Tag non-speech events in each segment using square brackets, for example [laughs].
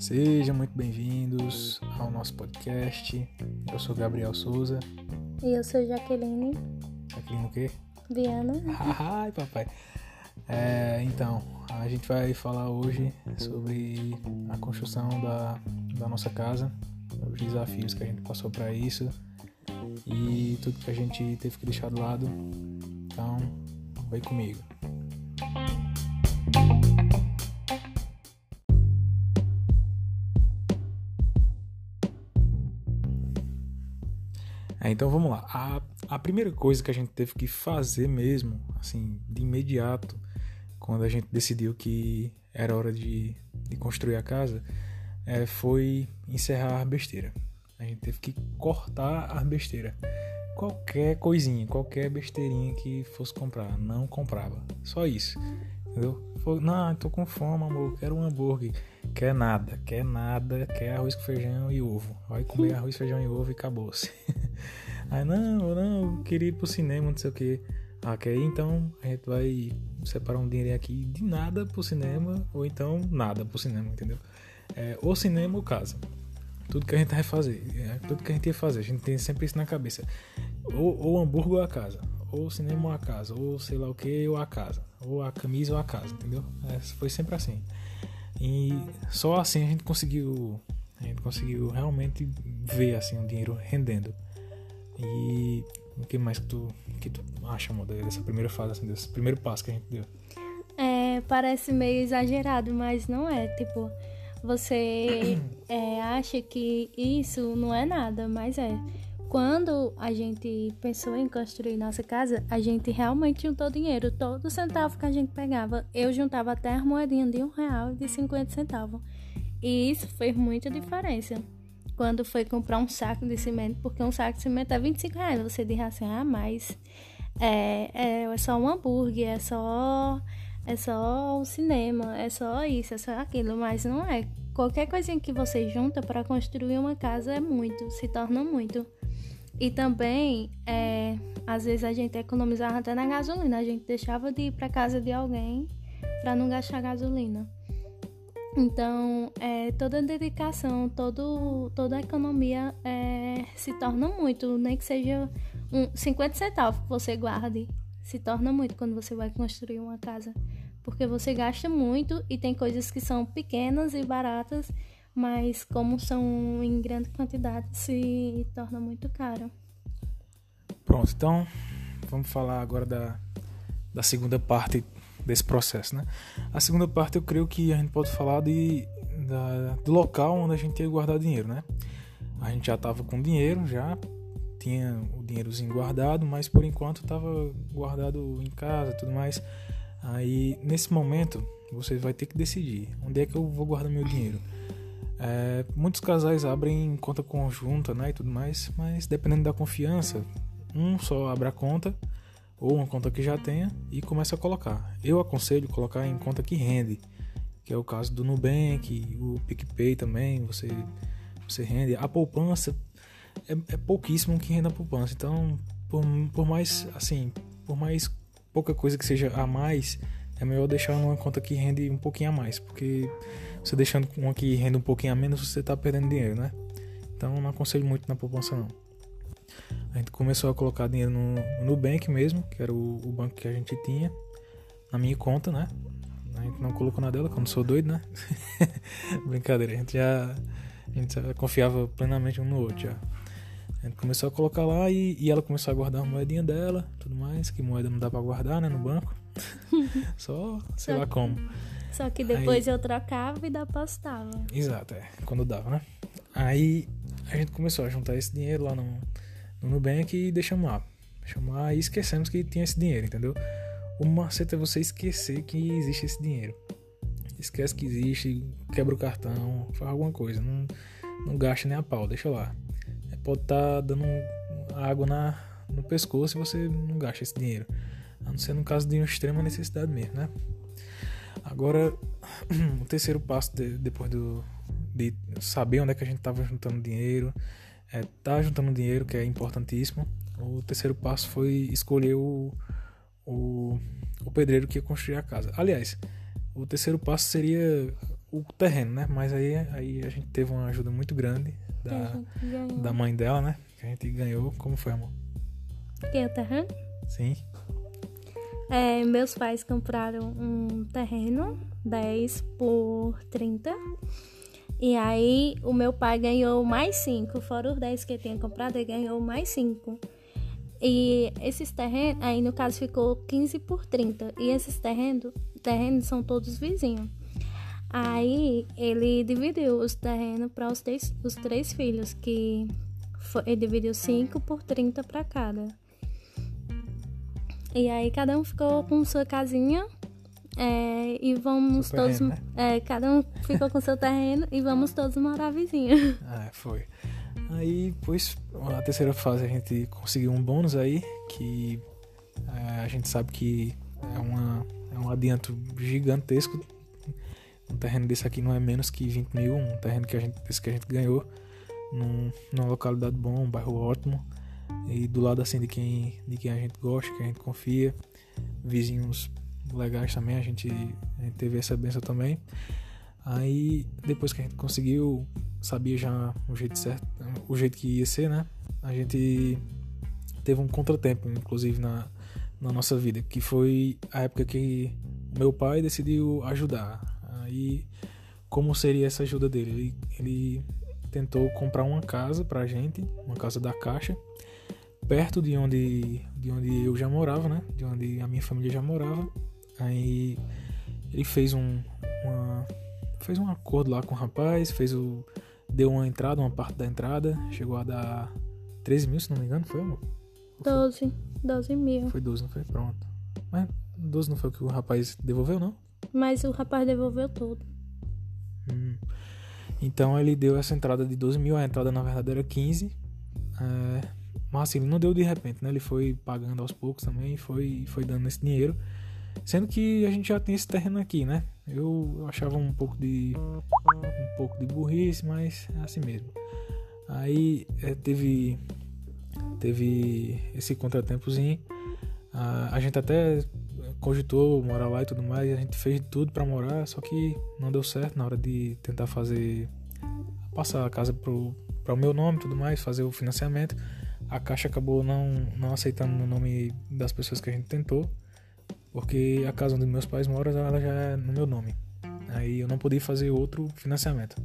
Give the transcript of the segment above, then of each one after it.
Sejam muito bem-vindos ao nosso podcast. Eu sou Gabriel Souza. E eu sou Jaqueline Jaqueline o quê? Viana. [laughs] Ai, papai. É, então, a gente vai falar hoje sobre a construção da, da nossa casa, os desafios que a gente passou para isso e tudo que a gente teve que deixar de lado. Então, vem comigo. É, então vamos lá. A, a primeira coisa que a gente teve que fazer mesmo, assim, de imediato, quando a gente decidiu que era hora de, de construir a casa, é, foi encerrar a besteira. A gente teve que cortar a besteira. Qualquer coisinha, qualquer besteirinha que fosse comprar, não comprava. Só isso. Entendeu? Não, tô com fome, amor, quero um hambúrguer. Quer nada, quer nada, quer arroz com feijão e ovo. Vai comer arroz, feijão e ovo e acabou-se. [laughs] Aí, não, não, eu queria ir pro cinema, não sei o que. Ah, quer ir? Então a gente vai separar um dinheiro aqui de nada pro cinema, ou então nada pro cinema, entendeu? É, ou cinema ou casa. Tudo que a gente vai fazer, é, tudo que a gente ia fazer, a gente tem sempre isso na cabeça. Ou, ou hambúrguer ou a casa, ou cinema ou a casa, ou sei lá o que ou a casa, ou a camisa ou a casa, entendeu? É, foi sempre assim. E só assim a gente conseguiu, a gente conseguiu realmente ver assim o dinheiro rendendo. E o que mais que tu, que tu acha, amor, dessa primeira fase, assim, desse primeiro passo que a gente deu? É, parece meio exagerado, mas não é. Tipo, você é, acha que isso não é nada, mas é. Quando a gente pensou em construir nossa casa, a gente realmente juntou dinheiro. Todo centavo que a gente pegava, eu juntava até as moedinhas de um real e de 50 centavos. E isso fez muita diferença quando foi comprar um saco de cimento, porque um saco de cimento é 25 reais. Você diz assim, ah, mas é, é, é só um hambúrguer, é só, é só o cinema, é só isso, é só aquilo, mas não é. Qualquer coisinha que você junta para construir uma casa é muito, se torna muito. E também, é, às vezes a gente economizava até na gasolina, a gente deixava de ir para casa de alguém para não gastar gasolina. Então, é, toda dedicação, todo, toda economia é, se torna muito, nem que seja um 50 centavos que você guarde, se torna muito quando você vai construir uma casa. Porque você gasta muito e tem coisas que são pequenas e baratas, mas como são em grande quantidade, se torna muito caro. Pronto, então vamos falar agora da, da segunda parte desse processo, né? A segunda parte eu creio que a gente pode falar de, da, do local onde a gente ia guardar dinheiro, né? A gente já estava com dinheiro, já tinha o dinheirozinho guardado, mas por enquanto estava guardado em casa, tudo mais. Aí nesse momento você vai ter que decidir onde é que eu vou guardar meu dinheiro. É, muitos casais abrem conta conjunta, né, e tudo mais, mas dependendo da confiança, um só abre a conta ou uma conta que já tenha e começa a colocar. Eu aconselho colocar em conta que rende, que é o caso do Nubank, o PicPay também, você, você rende. A poupança é, é pouquíssimo que rende a poupança, então por, por mais assim, por mais pouca coisa que seja a mais, é melhor deixar numa conta que rende um pouquinho a mais, porque você deixando uma que rende um pouquinho a menos, você está perdendo dinheiro, né? Então não aconselho muito na poupança não. A gente começou a colocar dinheiro no, no Nubank mesmo, que era o, o, banco que a gente tinha, na minha conta, né? A gente não colocou na dela, quando sou doido, né? [laughs] Brincadeira, a gente já, a gente confiava plenamente um no outro já. A gente começou a colocar lá e, e ela começou a guardar a moedinha dela, tudo mais, que moeda não dá pra guardar, né, no banco. [laughs] Só, sei Só lá como. Só que depois Aí, eu trocava e depositava. Exato, é, quando dava, né? Aí a gente começou a juntar esse dinheiro lá no, no Nubank e deixamos lá. Deixamos lá e esquecemos que tinha esse dinheiro, entendeu? O macete é você esquecer que existe esse dinheiro. Esquece que existe, quebra o cartão, faz alguma coisa. Não, não gasta nem a pau, deixa lá. Pode estar tá dando água na, no pescoço e você não gasta esse dinheiro. A não ser no caso de uma extrema necessidade mesmo, né? Agora, [clears throat] o terceiro passo de, depois do, de saber onde é que a gente estava juntando dinheiro, é, tá juntando dinheiro, que é importantíssimo. O terceiro passo foi escolher o, o, o pedreiro que ia construir a casa. Aliás, o terceiro passo seria o terreno, né? Mas aí, aí a gente teve uma ajuda muito grande da, da mãe dela, né? Que a gente ganhou. Como foi, amor? Que o terreno? Sim. É, meus pais compraram um terreno 10 por 30. E aí o meu pai ganhou mais 5. Fora os 10 que ele tinha comprado, ele ganhou mais 5. E esses terrenos, aí no caso ficou 15 por 30. E esses terrenos, terrenos são todos vizinhos. Aí ele dividiu os terrenos para os três, os três filhos, que foi, ele dividiu 5 por 30 para cada. E aí cada um ficou com sua casinha é, e vamos todos. Né? é, cada um ficou com seu terreno e vamos todos morar vizinho. [laughs] Ah, foi. Aí, pois, a terceira fase a gente conseguiu um bônus aí, que é, a gente sabe que é, uma, é um adianto gigantesco. Um terreno desse aqui não é menos que 20 mil, um terreno que a gente, que a gente ganhou num, numa localidade bom, um bairro ótimo e do lado assim de quem, de quem a gente gosta, que a gente confia, vizinhos legais também, a gente, a gente teve essa benção também. Aí depois que a gente conseguiu, sabia já o jeito certo, o jeito que ia ser, né? A gente teve um contratempo, inclusive na, na nossa vida, que foi a época que meu pai decidiu ajudar. Aí como seria essa ajuda dele? Ele, ele tentou comprar uma casa pra gente, uma casa da Caixa, perto de onde, de onde eu já morava, né? De onde a minha família já morava. Aí ele fez um, uma, fez um acordo lá com o rapaz, fez o, deu uma entrada, uma parte da entrada, chegou a dar 13 mil, se não me engano, foi, amor? 12, 12 mil. Foi 12, não foi? Pronto. Mas 12 não foi o que o rapaz devolveu, não? Mas o rapaz devolveu tudo. Hum. Então ele deu essa entrada de 12 mil, a entrada na verdade era 15. É, mas assim, ele não deu de repente, né? Ele foi pagando aos poucos também, foi, foi dando esse dinheiro. Sendo que a gente já tem esse terreno aqui, né? Eu, eu achava um pouco de um pouco de burrice, mas é assim mesmo. Aí é, teve teve esse contratempozinho. A, a gente até cogitou morar lá e tudo mais, a gente fez tudo para morar, só que não deu certo na hora de tentar fazer passar a casa pro para o meu nome e tudo mais, fazer o financiamento a Caixa acabou não, não aceitando o nome das pessoas que a gente tentou, porque a casa onde meus pais moram ela já é no meu nome. Aí eu não podia fazer outro financiamento.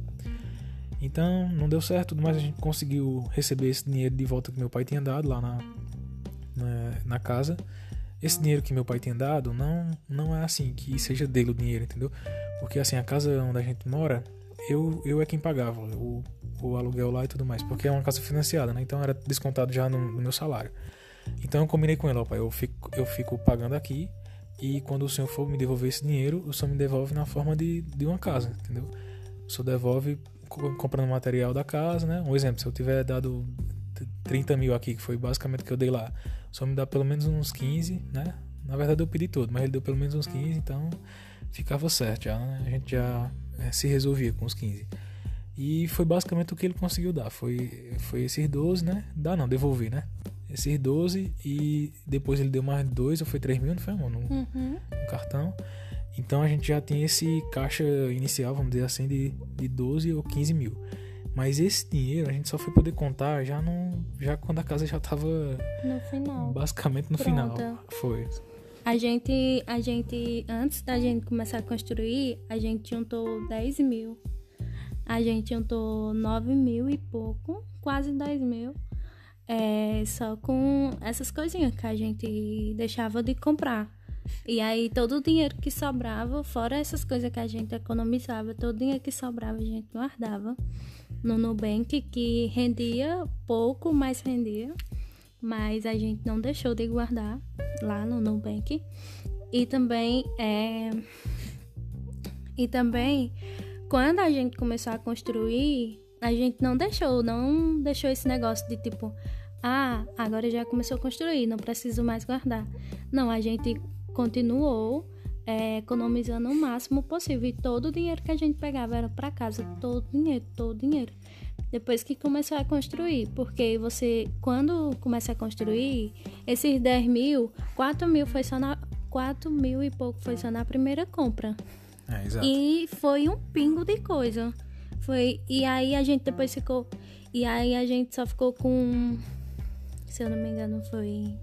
Então não deu certo, mas a gente conseguiu receber esse dinheiro de volta que meu pai tinha dado lá na, na, na casa. Esse dinheiro que meu pai tinha dado não, não é assim que seja dele o dinheiro, entendeu? Porque assim, a casa onde a gente mora, eu, eu é quem pagava. O, o aluguel lá e tudo mais, porque é uma casa financiada, né? Então era descontado já no, no meu salário. Então eu combinei com ele, ó, pai, eu fico, eu fico pagando aqui e quando o senhor for me devolver esse dinheiro, o senhor me devolve na forma de, de uma casa, entendeu? O senhor devolve comprando material da casa, né? Um exemplo, se eu tiver dado 30 mil aqui, que foi basicamente o que eu dei lá, senhor me dá pelo menos uns 15, né? Na verdade eu pedi tudo, mas ele deu pelo menos uns 15, então ficava certo já, né? A gente já é, se resolvia com os 15. E foi basicamente o que ele conseguiu dar. Foi, foi esses 12, né? Dá não, devolver, né? Esses 12 e depois ele deu mais 2 ou foi 3 mil, não foi, amor? No, uhum. no, cartão. Então a gente já tinha esse caixa inicial, vamos dizer assim, de, de 12 ou 15 mil. Mas esse dinheiro a gente só foi poder contar já, no, já quando a casa já tava. No final. Basicamente no Pronta. final. Foi. A gente, a gente, antes da gente começar a construir, a gente juntou 10 mil a gente juntou 9 mil e pouco, quase 10 mil. É, só com essas coisinhas que a gente deixava de comprar. E aí todo o dinheiro que sobrava, fora essas coisas que a gente economizava, todo o dinheiro que sobrava a gente guardava no Nubank, que rendia pouco, mas rendia. Mas a gente não deixou de guardar lá no Nubank. E também é. E também quando a gente começou a construir, a gente não deixou, não deixou esse negócio de tipo, ah, agora já começou a construir, não preciso mais guardar. Não, a gente continuou é, economizando o máximo possível e todo o dinheiro que a gente pegava era para casa, todo o dinheiro, todo o dinheiro. Depois que começou a construir, porque você, quando começa a construir, esses 10 mil, 4 mil foi só na, 4 mil e pouco foi só na primeira compra. É, exato. E foi um pingo de coisa. Foi. E aí a gente depois ficou. E aí a gente só ficou com. Se eu não me engano, foi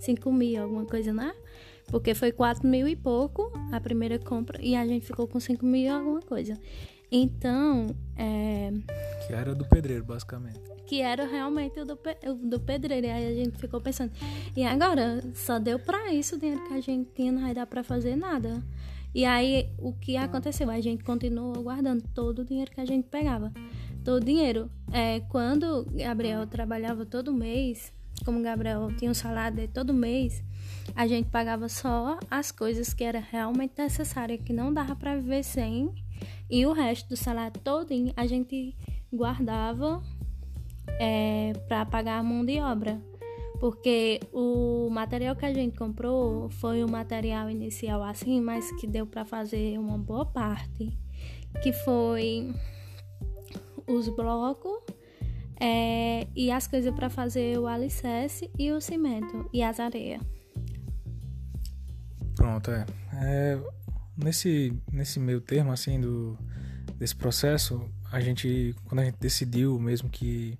5 mil, alguma coisa, né? Porque foi 4 mil e pouco a primeira compra. E a gente ficou com 5 mil e alguma coisa. Então, é, Que era do pedreiro, basicamente. que era realmente o do, pe- o do pedreiro. E aí a gente ficou pensando, e agora? Só deu pra isso o dinheiro que a gente tinha, não vai dar pra fazer nada. E aí o que aconteceu? A gente continuou guardando todo o dinheiro que a gente pegava. Todo o dinheiro. É, quando Gabriel trabalhava todo mês, como Gabriel tinha um salário dele todo mês, a gente pagava só as coisas que era realmente necessária, que não dava pra viver sem. E o resto do salário todinho a gente guardava é, para pagar a mão de obra. Porque o material que a gente comprou foi um material inicial assim, mas que deu para fazer uma boa parte. Que foi os blocos é, e as coisas para fazer o alicerce e o cimento e as areias. Pronto, é. É, nesse, nesse meio termo, assim, do, desse processo, a gente, quando a gente decidiu mesmo que,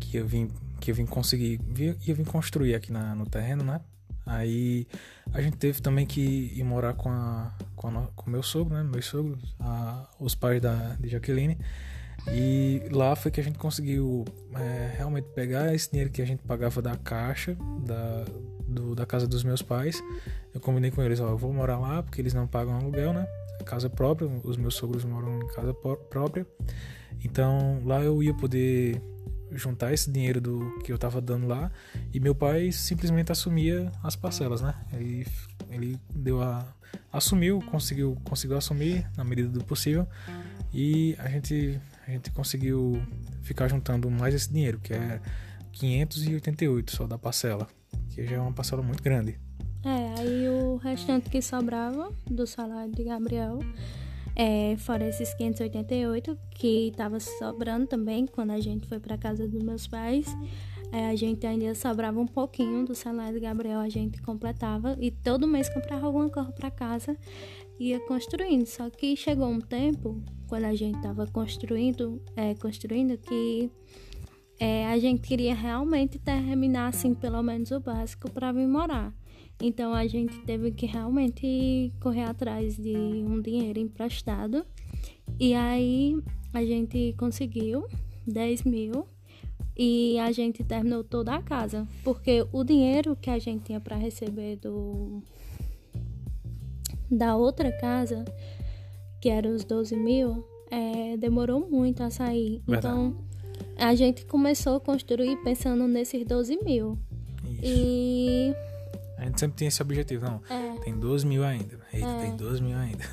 que eu vim, que eu vim conseguir, ia vir construir aqui na, no terreno, né? Aí a gente teve também que ir morar com a, com, a, com meu sogro, né? Meus sogros, a, os pais da, de Jaqueline. E lá foi que a gente conseguiu é, realmente pegar esse dinheiro que a gente pagava da caixa, da, do- da casa dos meus pais. Eu combinei com eles, ó, eu vou morar lá porque eles não pagam aluguel, né? Casa própria, os meus sogros moram em casa pró- própria. Então lá eu ia poder juntar esse dinheiro do que eu tava dando lá e meu pai simplesmente assumia as parcelas, né? Ele, ele deu a assumiu, conseguiu conseguiu assumir na medida do possível e a gente a gente conseguiu ficar juntando mais esse dinheiro, que é 588 só da parcela, que já é uma parcela muito grande. É, aí o restante que sobrava do salário de Gabriel, é, fora esses 588, que estava sobrando também quando a gente foi para casa dos meus pais, é, a gente ainda sobrava um pouquinho do salário de Gabriel, a gente completava e todo mês comprava alguma coisa para casa ia construindo. Só que chegou um tempo, quando a gente estava construindo, é, construindo, que é, a gente queria realmente terminar assim, pelo menos o básico para vir morar. Então a gente teve que realmente correr atrás de um dinheiro emprestado. E aí a gente conseguiu 10 mil e a gente terminou toda a casa. Porque o dinheiro que a gente tinha para receber do da outra casa, que era os 12 mil, é, demorou muito a sair. Verdade. Então a gente começou a construir pensando nesses 12 mil. Isso. E A gente sempre tinha esse objetivo, não. é, Tem 12 mil ainda. Eita, tem 12 mil ainda.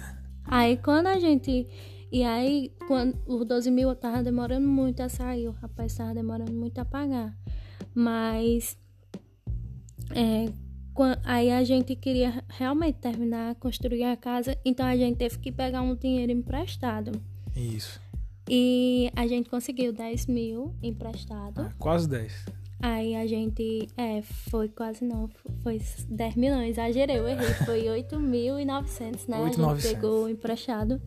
aí quando a gente. E aí, quando os 12 mil tava demorando muito a sair, o rapaz tava demorando muito a pagar. Mas. É, quan- aí a gente queria realmente terminar, construir a casa, então a gente teve que pegar um dinheiro emprestado. Isso. E a gente conseguiu 10 mil emprestado. Ah, quase 10. Aí a gente. É, foi quase não. Foi 10 mil, não, exagerei, eu errei. Foi 8.900, né? A 8.900. gente pegou emprestado.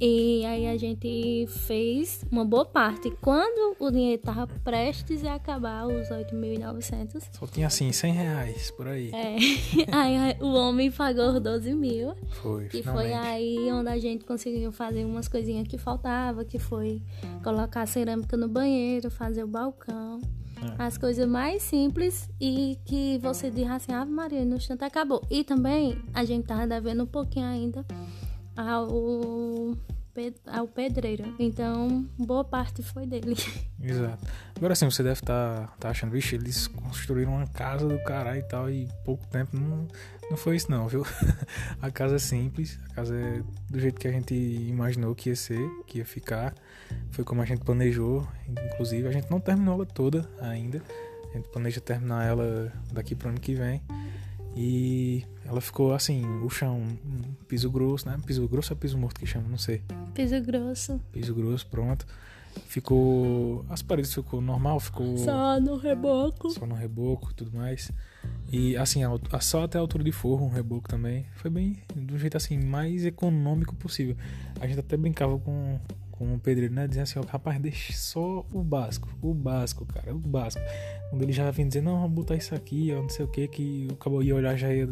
E aí a gente fez uma boa parte. Quando o dinheiro tava prestes a acabar, os 8.900, Só tinha assim, 100 reais por aí. é, [laughs] aí o homem pagou os 12 mil. Foi, finalmente. foi aí onde a gente conseguiu fazer umas coisinhas que faltava, que foi colocar cerâmica no banheiro, fazer o balcão. É. As coisas mais simples e que você diz assim, Ave Maria, no instante acabou. E também a gente tava devendo um pouquinho ainda ao, ao pedreiro. Então, boa parte foi dele. [laughs] Exato. Agora sim, você deve estar tá, achando, vixe, eles construíram uma casa do caralho e tal, e pouco tempo não, não foi isso não, viu? [laughs] a casa é simples, a casa é do jeito que a gente imaginou que ia ser, que ia ficar. Foi como a gente planejou, inclusive a gente não terminou ela toda ainda. A gente planeja terminar ela daqui pro ano que vem. E ela ficou assim, o chão, piso grosso, né? Piso grosso ou piso morto que chama, não sei Piso grosso. piso grosso, pronto. Ficou. As paredes ficou normal, ficou Só no reboco. só no reboco e tudo mais. E assim, a, só até a altura de forro, um reboco também. Foi bem do jeito assim, mais econômico possível. A gente até brincava com, com o pedreiro, né? Dizendo assim, ó, rapaz, deixa só o básico, o básico, cara, o básico. Quando ele já vem dizendo, não, vamos botar isso aqui, ó, não sei o que, que o cabo ia olhar já ia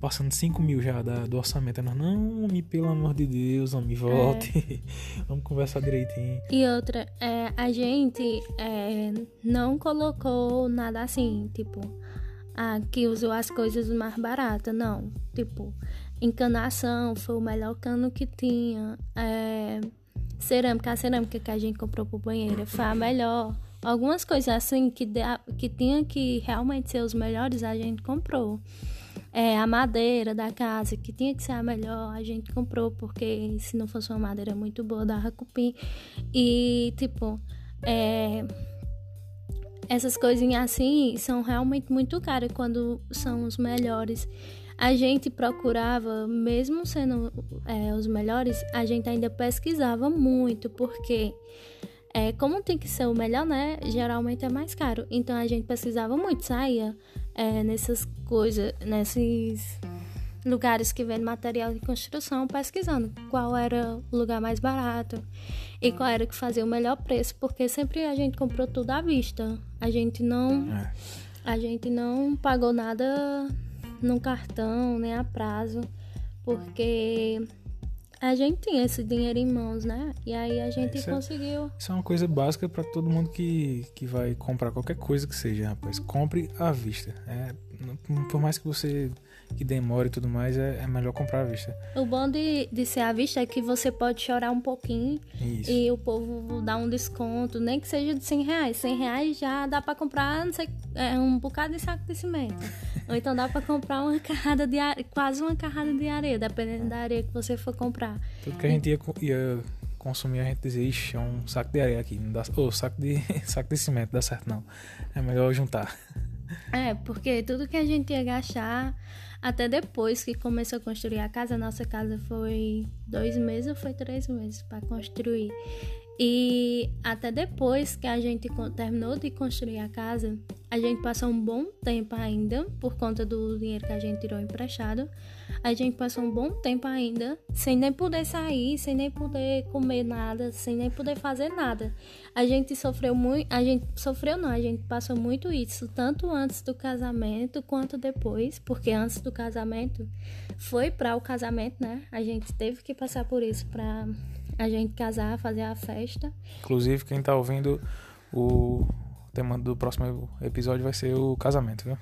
passando 5 mil já da, do orçamento. Nós, não, homem, pelo amor de Deus, homem, volte. É. [laughs] vamos conversar direitinho. E outra, é, a gente é, não colocou nada assim, tipo, ah, que usou as coisas mais baratas, não. Tipo, encanação foi o melhor cano que tinha. É, cerâmica, a cerâmica que a gente comprou pro banheiro foi a melhor. Algumas coisas assim que, que tinha que realmente ser os melhores, a gente comprou. É, a madeira da casa, que tinha que ser a melhor, a gente comprou, porque se não fosse uma madeira muito boa, dava cupim. E, tipo, é, essas coisinhas assim são realmente muito caras quando são os melhores a gente procurava, mesmo sendo é, os melhores, a gente ainda pesquisava muito, porque é, como tem que ser o melhor, né? Geralmente é mais caro. Então a gente pesquisava muito, saía é, nessas coisas, nesses lugares que vendem material de construção, pesquisando qual era o lugar mais barato e qual era que fazia o melhor preço, porque sempre a gente comprou tudo à vista. A gente não é. a gente não pagou nada no cartão, nem a prazo, porque a gente tinha esse dinheiro em mãos, né? E aí a gente isso conseguiu. É, isso é uma coisa básica para todo mundo que, que vai comprar qualquer coisa que seja, rapaz. Compre à vista. É, por mais que você que demora e tudo mais, é, é, melhor comprar à vista. O bom de, de ser à vista é que você pode chorar um pouquinho Isso. e o povo dá um desconto, nem que seja de 100 reais. 100 reais já dá para comprar não sei, é, um bocado de saco de cimento. Ou então dá para comprar uma carrada de areia, quase uma carrada de areia, dependendo da areia que você for comprar. Tudo que a gente ia, ia consumir, a gente dizia, ixi, é um saco de areia aqui, não dá, ou oh, saco de, [laughs] saco de cimento, dá certo não. É melhor juntar. É, porque tudo que a gente ia gastar até depois que começou a construir a casa, nossa casa foi dois meses ou foi três meses para construir. E até depois que a gente terminou de construir a casa, a gente passou um bom tempo ainda, por conta do dinheiro que a gente tirou emprestado, a gente passou um bom tempo ainda, sem nem poder sair, sem nem poder comer nada, sem nem poder fazer nada. A gente sofreu muito, a gente sofreu não, a gente passou muito isso, tanto antes do casamento quanto depois, porque antes do casamento foi para o casamento, né? A gente teve que passar por isso para a gente casar, fazer a festa. Inclusive, quem tá ouvindo o tema do próximo episódio vai ser o casamento, viu?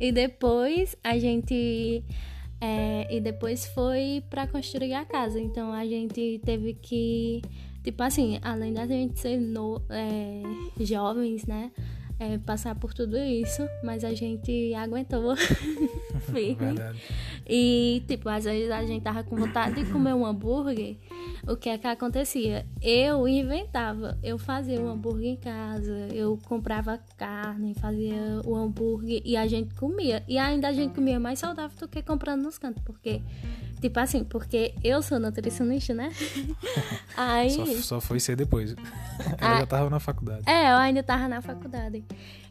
e depois a gente. É, e depois foi para construir a casa. Então a gente teve que. Tipo assim, além da gente ser no, é, jovens, né? É, passar por tudo isso, mas a gente aguentou [laughs] firme. E, tipo, às vezes a gente tava com vontade de comer um hambúrguer. O que é que acontecia? Eu inventava, eu fazia um hambúrguer em casa, eu comprava carne, fazia o hambúrguer e a gente comia. E ainda a gente comia mais saudável do que comprando nos cantos, porque Tipo assim, porque eu sou nutricionista, né? [laughs] Aí. Só, só foi ser depois. Ela já tava na faculdade. É, eu ainda tava na faculdade.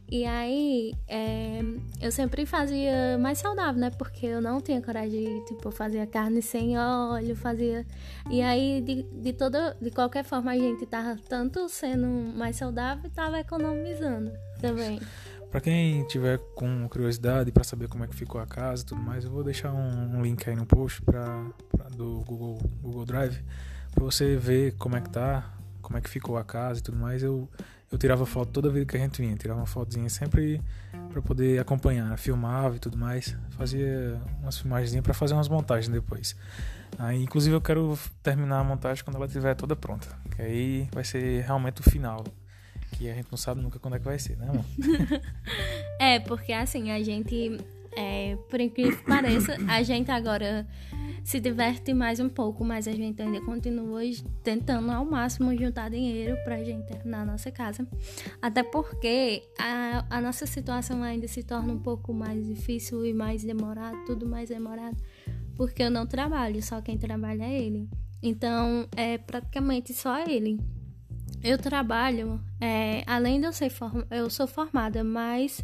E aí, é, eu sempre fazia mais saudável, né? Porque eu não tinha coragem de, tipo, fazer carne sem óleo, fazia... E aí, de, de toda... De qualquer forma, a gente tava tanto sendo mais saudável e tava economizando também. Para quem tiver com curiosidade para saber como é que ficou a casa e tudo mais, eu vou deixar um, um link aí no post pra, pra do Google, Google Drive para você ver como é que tá, como é que ficou a casa e tudo mais. Eu, eu tirava foto toda vez que a gente vinha, tirava uma fotozinha sempre para poder acompanhar, filmava e tudo mais, fazia umas filmagens para fazer umas montagens depois. Aí, inclusive eu quero terminar a montagem quando ela estiver toda pronta, que aí vai ser realmente o final que a gente não sabe nunca quando é que vai ser, né, amor? [laughs] é, porque assim, a gente, é, por incrível que pareça, a gente agora se diverte mais um pouco, mas a gente ainda continua tentando ao máximo juntar dinheiro pra gente terminar a nossa casa. Até porque a, a nossa situação ainda se torna um pouco mais difícil e mais demorado, tudo mais demorado, porque eu não trabalho, só quem trabalha é ele. Então é praticamente só ele. Eu trabalho, é, além de eu ser form eu sou formada, mas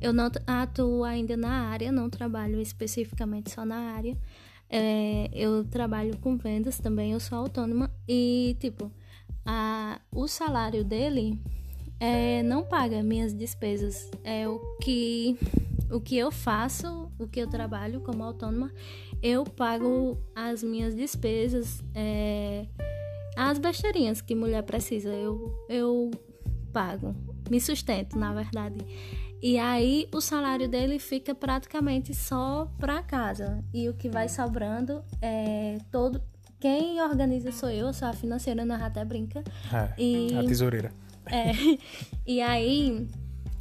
eu não atuo ainda na área, não trabalho especificamente só na área. É, eu trabalho com vendas também, eu sou autônoma e, tipo, a, o salário dele é, não paga minhas despesas. É o que, o que eu faço, o que eu trabalho como autônoma, eu pago as minhas despesas, é, as besteirinhas que mulher precisa, eu, eu pago, me sustento, na verdade. E aí o salário dele fica praticamente só para casa. E o que vai sobrando é todo. Quem organiza sou eu, sou a financeira, na até brinca. É, e, a tesoureira. É. E aí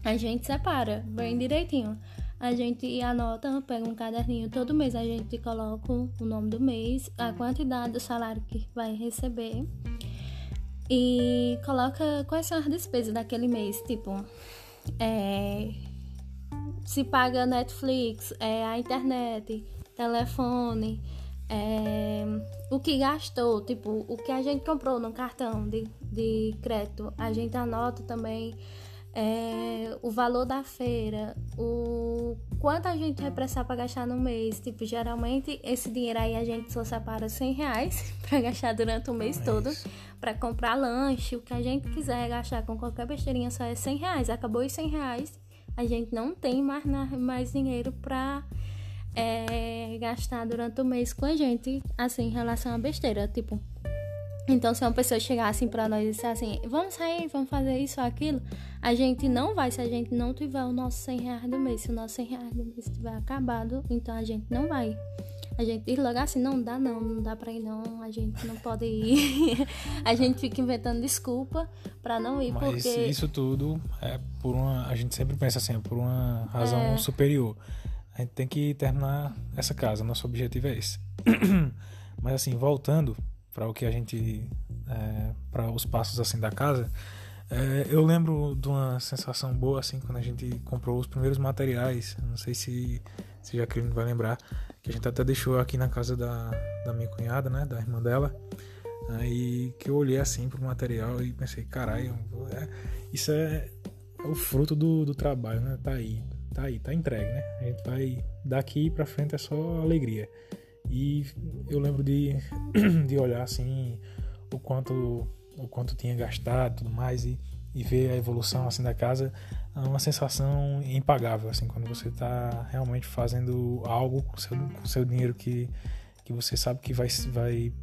a gente separa bem direitinho. A gente anota, pega um caderninho todo mês, a gente coloca o nome do mês, a quantidade do salário que vai receber e coloca quais são as despesas daquele mês, tipo é, se paga Netflix, é, a internet, telefone, é, o que gastou, tipo, o que a gente comprou no cartão de, de crédito, a gente anota também é, o valor da feira, o quanto a gente vai precisar para gastar no mês. Tipo, geralmente esse dinheiro aí a gente só separa 100 reais [laughs] para gastar durante o mês é todo, para comprar lanche, o que a gente quiser gastar com qualquer besteirinha só é 100 reais. Acabou os 100 reais, a gente não tem mais, mais dinheiro para é, gastar durante o mês com a gente, assim, em relação à besteira. Tipo, então, se uma pessoa chegar assim pra nós e disser assim, vamos sair, vamos fazer isso ou aquilo, a gente não vai se a gente não tiver o nosso 100 reais do mês. Se o nosso 100 reais do mês estiver acabado, então a gente não vai. A gente diz logo assim, não dá não, não dá pra ir não, a gente não pode ir. [laughs] a gente fica inventando desculpa pra não ir, Mas porque... isso tudo é por uma... A gente sempre pensa assim, é por uma razão é... superior. A gente tem que terminar essa casa, nosso objetivo é esse. [clears throat] Mas assim, voltando para o que a gente é, para os passos assim da casa é, eu lembro de uma sensação boa assim quando a gente comprou os primeiros materiais. Não sei se se Jacqueline vai lembrar que a gente até deixou aqui na casa da, da minha cunhada né da irmã dela. Aí que eu olhei assim pro material e pensei caralho é, isso é, é o fruto do, do trabalho né tá aí tá aí tá entregue né. A gente vai daqui para frente é só alegria e eu lembro de, [clears throat] de olhar assim o quanto o quanto tinha gastado tudo mais e, e ver a evolução assim da casa é uma sensação impagável assim quando você está realmente fazendo algo com seu, com seu dinheiro que, que você sabe que vai, vai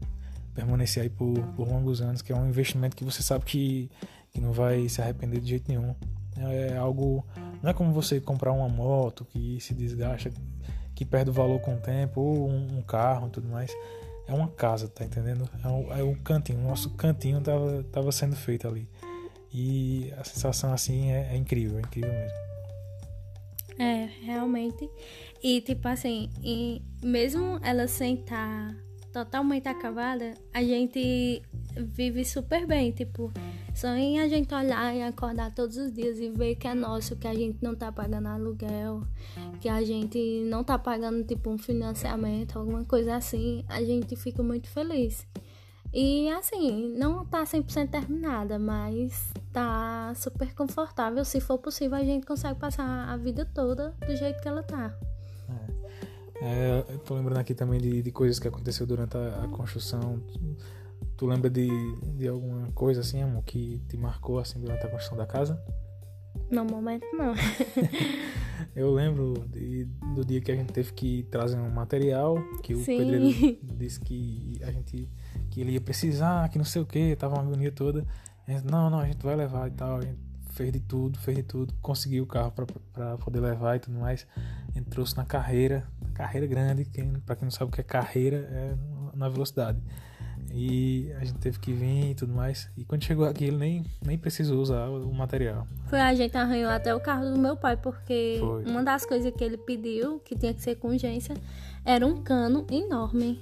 permanecer aí por, por longos anos que é um investimento que você sabe que, que não vai se arrepender de jeito nenhum. É algo não é como você comprar uma moto que se desgasta que perde o valor com o tempo, ou um, um carro e tudo mais. É uma casa, tá entendendo? É um, é um cantinho, o nosso cantinho tava, tava sendo feito ali. E a sensação assim é, é incrível, é incrível mesmo. É, realmente. E tipo assim, mesmo ela sem estar tá totalmente acabada, a gente vive super bem, tipo, só em a gente olhar e acordar todos os dias e ver que é nosso, que a gente não tá pagando aluguel, que a gente não tá pagando tipo um financiamento, alguma coisa assim, a gente fica muito feliz. E assim, não tá 100% terminada, mas tá super confortável. Se for possível, a gente consegue passar a vida toda do jeito que ela tá. É, eu tô lembrando aqui também de, de coisas que aconteceu durante a, a construção Tu lembra de, de alguma coisa assim, amor, que te marcou assim durante a construção da casa? No momento não. [laughs] eu lembro de, do dia que a gente teve que trazer um material que o Sim. pedreiro disse que a gente que ele ia precisar, que não sei o que, tava uma agonia toda. Gente, não, não, a gente vai levar e tal. A gente fez de tudo, fez de tudo, conseguiu o carro para poder levar e tudo mais. Trouxe na carreira, carreira grande, quem, para quem não sabe o que é carreira, é na velocidade. E a gente teve que vir e tudo mais. E quando chegou aqui, ele nem, nem precisou usar o material. Foi, a gente arranhou até o carro do meu pai, porque Foi. uma das coisas que ele pediu, que tinha que ser com urgência, era um cano enorme.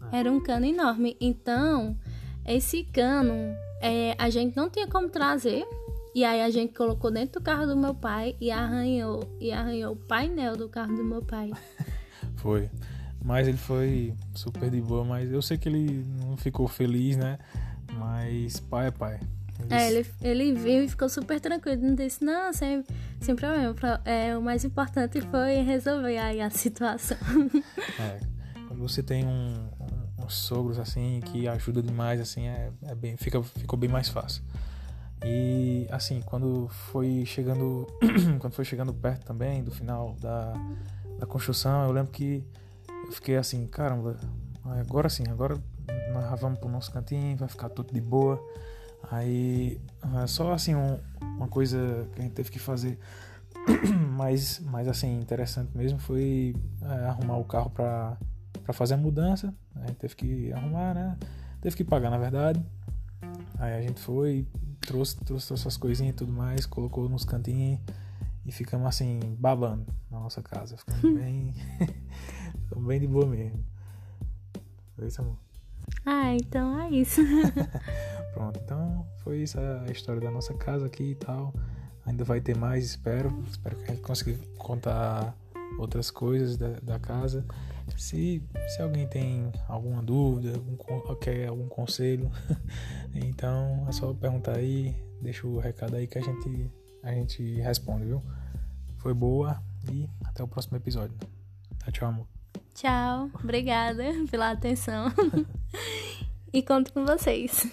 Ah. Era um cano enorme. Então, esse cano, é, a gente não tinha como trazer. E aí a gente colocou dentro do carro do meu pai e arranhou, e arranhou o painel do carro do meu pai. [laughs] Foi. Mas ele foi super de boa, mas eu sei que ele não ficou feliz, né? Mas pai é pai. É, ele, ele viu e ficou super tranquilo. Não disse, não, sem, sem problema. É, o mais importante foi resolver aí a [laughs] situação. É, quando você tem um, um, uns sogros assim que ajuda demais, assim, é, é bem, fica, ficou bem mais fácil. E assim, quando foi chegando, [clears throat] quando foi chegando perto também do final da, da construção, eu lembro que eu fiquei assim, caramba, agora sim, agora nós vamos pro nosso cantinho, vai ficar tudo de boa. Aí, é só assim, um, uma coisa que a gente teve que fazer [clears throat] mais, mais assim, interessante mesmo foi é, arrumar o carro para fazer a mudança. A gente teve que arrumar, né? Teve que pagar, na verdade. Aí a gente foi, trouxe, trouxe essas coisinhas e tudo mais, colocou nos cantinhos e ficamos assim, babando na nossa casa. Ficamos [laughs] bem, ficamos bem de boa mesmo. Foi isso, amor. Ah, então é isso. [laughs] Pronto, então foi isso a história da nossa casa aqui e tal. Ainda vai ter mais, espero. Espero que a gente consiga contar outras coisas da, da casa. Se, se alguém tem alguma dúvida, algum, quer algum conselho, [laughs] então é só perguntar aí, deixa o recado aí que a gente, a gente responde, viu? Foi boa e até o próximo episódio. Tchau, tchau, amor. Tchau, obrigada pela atenção. [laughs] e conto com vocês.